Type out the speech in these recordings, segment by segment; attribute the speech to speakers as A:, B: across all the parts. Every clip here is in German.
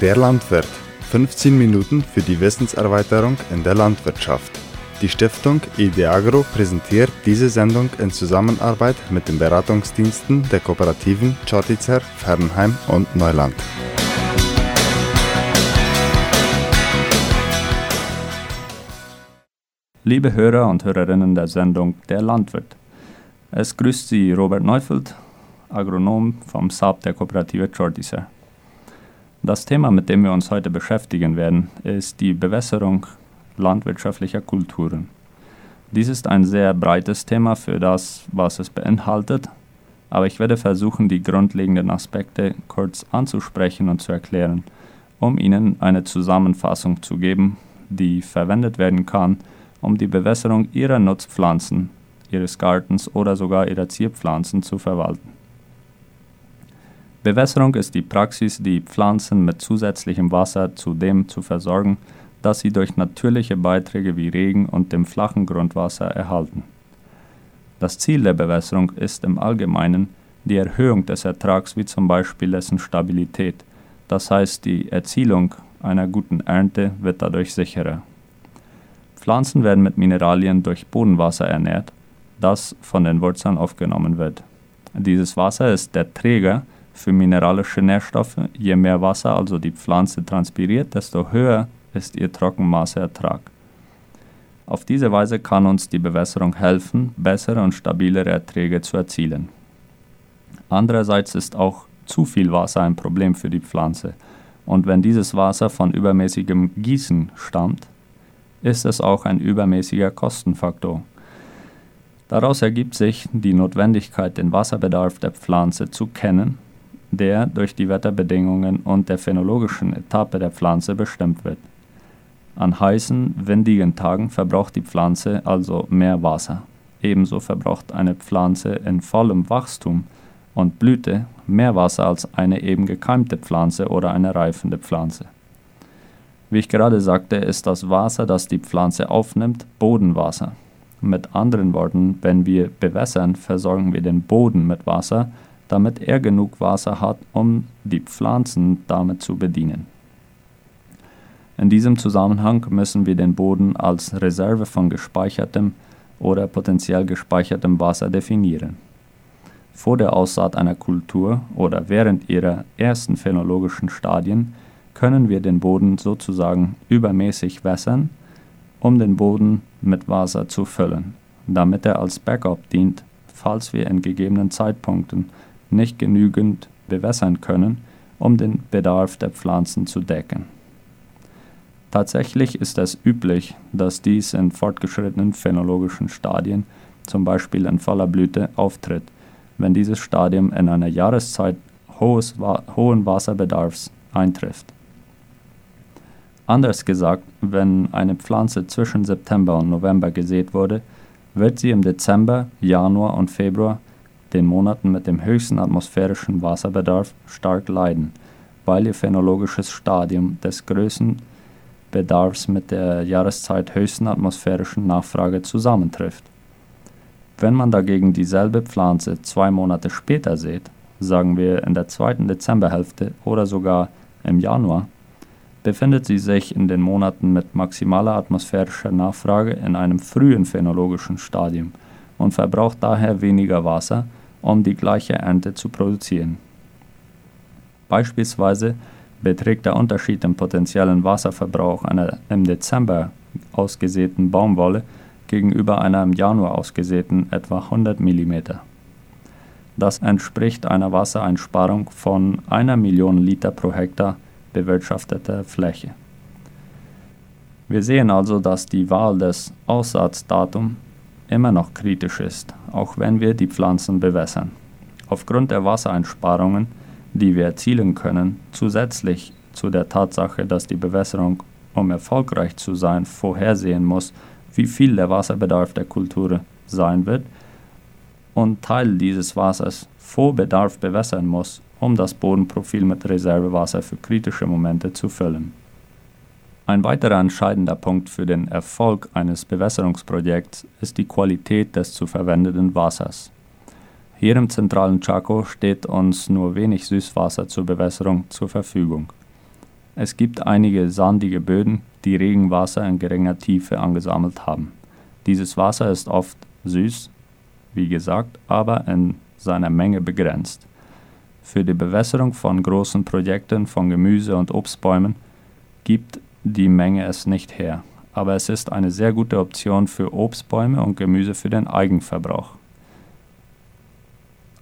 A: Der Landwirt. 15 Minuten für die Wissenserweiterung in der Landwirtschaft. Die Stiftung Ideagro präsentiert diese Sendung in Zusammenarbeit mit den Beratungsdiensten der Kooperativen Chortizer, Fernheim und Neuland.
B: Liebe Hörer und Hörerinnen der Sendung Der Landwirt. Es grüßt Sie Robert Neufeld, Agronom vom Saab der Kooperative Chortizer. Das Thema, mit dem wir uns heute beschäftigen werden, ist die Bewässerung landwirtschaftlicher Kulturen. Dies ist ein sehr breites Thema für das, was es beinhaltet, aber ich werde versuchen, die grundlegenden Aspekte kurz anzusprechen und zu erklären, um Ihnen eine Zusammenfassung zu geben, die verwendet werden kann, um die Bewässerung Ihrer Nutzpflanzen, Ihres Gartens oder sogar Ihrer Zierpflanzen zu verwalten. Bewässerung ist die Praxis, die Pflanzen mit zusätzlichem Wasser zu dem zu versorgen, das sie durch natürliche Beiträge wie Regen und dem flachen Grundwasser erhalten. Das Ziel der Bewässerung ist im Allgemeinen die Erhöhung des Ertrags wie zum Beispiel dessen Stabilität, das heißt die Erzielung einer guten Ernte wird dadurch sicherer. Pflanzen werden mit Mineralien durch Bodenwasser ernährt, das von den Wurzeln aufgenommen wird. Dieses Wasser ist der Träger für mineralische Nährstoffe. Je mehr Wasser also die Pflanze transpiriert, desto höher ist ihr Trockenmasseertrag. Auf diese Weise kann uns die Bewässerung helfen, bessere und stabilere Erträge zu erzielen. Andererseits ist auch zu viel Wasser ein Problem für die Pflanze. Und wenn dieses Wasser von übermäßigem Gießen stammt, ist es auch ein übermäßiger Kostenfaktor. Daraus ergibt sich die Notwendigkeit, den Wasserbedarf der Pflanze zu kennen der durch die Wetterbedingungen und der phänologischen Etappe der Pflanze bestimmt wird. An heißen, windigen Tagen verbraucht die Pflanze also mehr Wasser. Ebenso verbraucht eine Pflanze in vollem Wachstum und Blüte mehr Wasser als eine eben gekeimte Pflanze oder eine reifende Pflanze. Wie ich gerade sagte, ist das Wasser, das die Pflanze aufnimmt, Bodenwasser. Mit anderen Worten, wenn wir bewässern, versorgen wir den Boden mit Wasser, damit er genug Wasser hat, um die Pflanzen damit zu bedienen. In diesem Zusammenhang müssen wir den Boden als Reserve von gespeichertem oder potenziell gespeichertem Wasser definieren. Vor der Aussaat einer Kultur oder während ihrer ersten phänologischen Stadien können wir den Boden sozusagen übermäßig wässern, um den Boden mit Wasser zu füllen, damit er als Backup dient, falls wir in gegebenen Zeitpunkten nicht genügend bewässern können, um den Bedarf der Pflanzen zu decken. Tatsächlich ist es üblich, dass dies in fortgeschrittenen phänologischen Stadien, zum Beispiel in voller Blüte, auftritt, wenn dieses Stadium in einer Jahreszeit hohes, hohen Wasserbedarfs eintrifft. Anders gesagt, wenn eine Pflanze zwischen September und November gesät wurde, wird sie im Dezember, Januar und Februar den Monaten mit dem höchsten atmosphärischen Wasserbedarf stark leiden, weil ihr phänologisches Stadium des Größenbedarfs mit der Jahreszeit höchsten atmosphärischen Nachfrage zusammentrifft. Wenn man dagegen dieselbe Pflanze zwei Monate später sät, sagen wir in der zweiten Dezemberhälfte oder sogar im Januar, befindet sie sich in den Monaten mit maximaler atmosphärischer Nachfrage in einem frühen phänologischen Stadium und verbraucht daher weniger Wasser um die gleiche Ernte zu produzieren. Beispielsweise beträgt der Unterschied im potenziellen Wasserverbrauch einer im Dezember ausgesäten Baumwolle gegenüber einer im Januar ausgesäten etwa 100 mm. Das entspricht einer Wassereinsparung von einer Million Liter pro Hektar bewirtschafteter Fläche. Wir sehen also, dass die Wahl des Aussatzdatums immer noch kritisch ist, auch wenn wir die Pflanzen bewässern. Aufgrund der Wassereinsparungen, die wir erzielen können, zusätzlich zu der Tatsache, dass die Bewässerung, um erfolgreich zu sein, vorhersehen muss, wie viel der Wasserbedarf der Kultur sein wird und Teil dieses Wassers vor Bedarf bewässern muss, um das Bodenprofil mit Reservewasser für kritische Momente zu füllen. Ein weiterer entscheidender Punkt für den Erfolg eines Bewässerungsprojekts ist die Qualität des zu verwendeten Wassers. Hier im zentralen Chaco steht uns nur wenig Süßwasser zur Bewässerung zur Verfügung. Es gibt einige sandige Böden, die Regenwasser in geringer Tiefe angesammelt haben. Dieses Wasser ist oft süß, wie gesagt, aber in seiner Menge begrenzt. Für die Bewässerung von großen Projekten von Gemüse- und Obstbäumen gibt die Menge es nicht her, aber es ist eine sehr gute Option für Obstbäume und Gemüse für den Eigenverbrauch.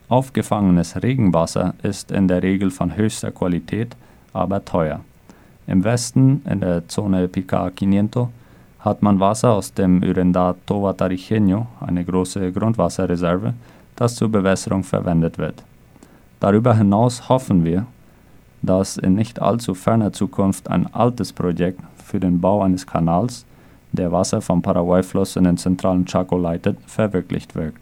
B: Aufgefangenes Regenwasser ist in der Regel von höchster Qualität, aber teuer. Im Westen, in der Zone Pica 500, hat man Wasser aus dem Ürendado Vataricheño, eine große Grundwasserreserve, das zur Bewässerung verwendet wird. Darüber hinaus hoffen wir, dass in nicht allzu ferner Zukunft ein altes Projekt für den Bau eines Kanals, der Wasser vom Paraguay-Fluss in den zentralen Chaco leitet, verwirklicht wird.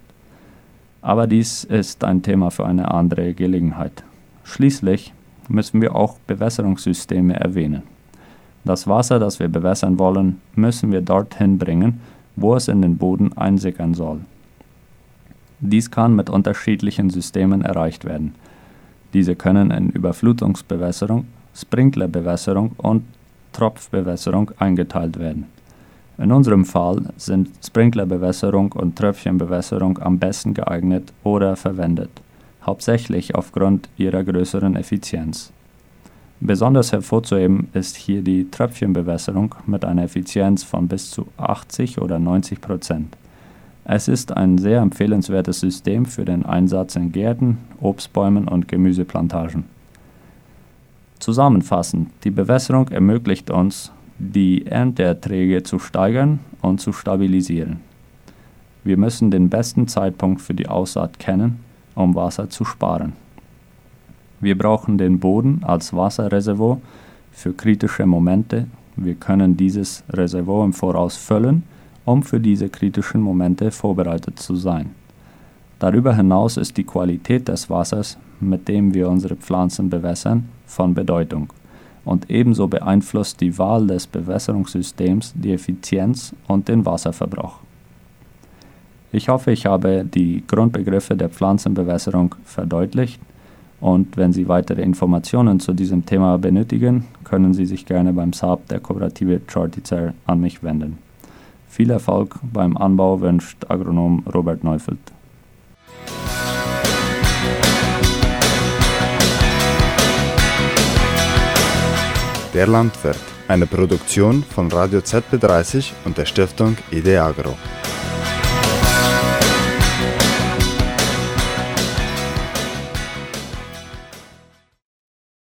B: Aber dies ist ein Thema für eine andere Gelegenheit. Schließlich müssen wir auch Bewässerungssysteme erwähnen. Das Wasser, das wir bewässern wollen, müssen wir dorthin bringen, wo es in den Boden einsickern soll. Dies kann mit unterschiedlichen Systemen erreicht werden. Diese können in Überflutungsbewässerung, Sprinklerbewässerung und Tropfbewässerung eingeteilt werden. In unserem Fall sind Sprinklerbewässerung und Tröpfchenbewässerung am besten geeignet oder verwendet, hauptsächlich aufgrund ihrer größeren Effizienz. Besonders hervorzuheben ist hier die Tröpfchenbewässerung mit einer Effizienz von bis zu 80 oder 90 Prozent. Es ist ein sehr empfehlenswertes System für den Einsatz in Gärten, Obstbäumen und Gemüseplantagen. Zusammenfassend, die Bewässerung ermöglicht uns, die Ernteerträge zu steigern und zu stabilisieren. Wir müssen den besten Zeitpunkt für die Aussaat kennen, um Wasser zu sparen. Wir brauchen den Boden als Wasserreservoir für kritische Momente. Wir können dieses Reservoir im Voraus füllen, um für diese kritischen Momente vorbereitet zu sein. Darüber hinaus ist die Qualität des Wassers, mit dem wir unsere Pflanzen bewässern, von Bedeutung und ebenso beeinflusst die Wahl des Bewässerungssystems die Effizienz und den Wasserverbrauch. Ich hoffe, ich habe die Grundbegriffe der Pflanzenbewässerung verdeutlicht und wenn Sie weitere Informationen zu diesem Thema benötigen, können Sie sich gerne beim Saab der Kooperative Chortizer an mich wenden. Viel Erfolg beim Anbau wünscht Agronom Robert Neufeld.
A: Der Landwirt, eine Produktion von Radio ZB30 und der Stiftung Ideagro.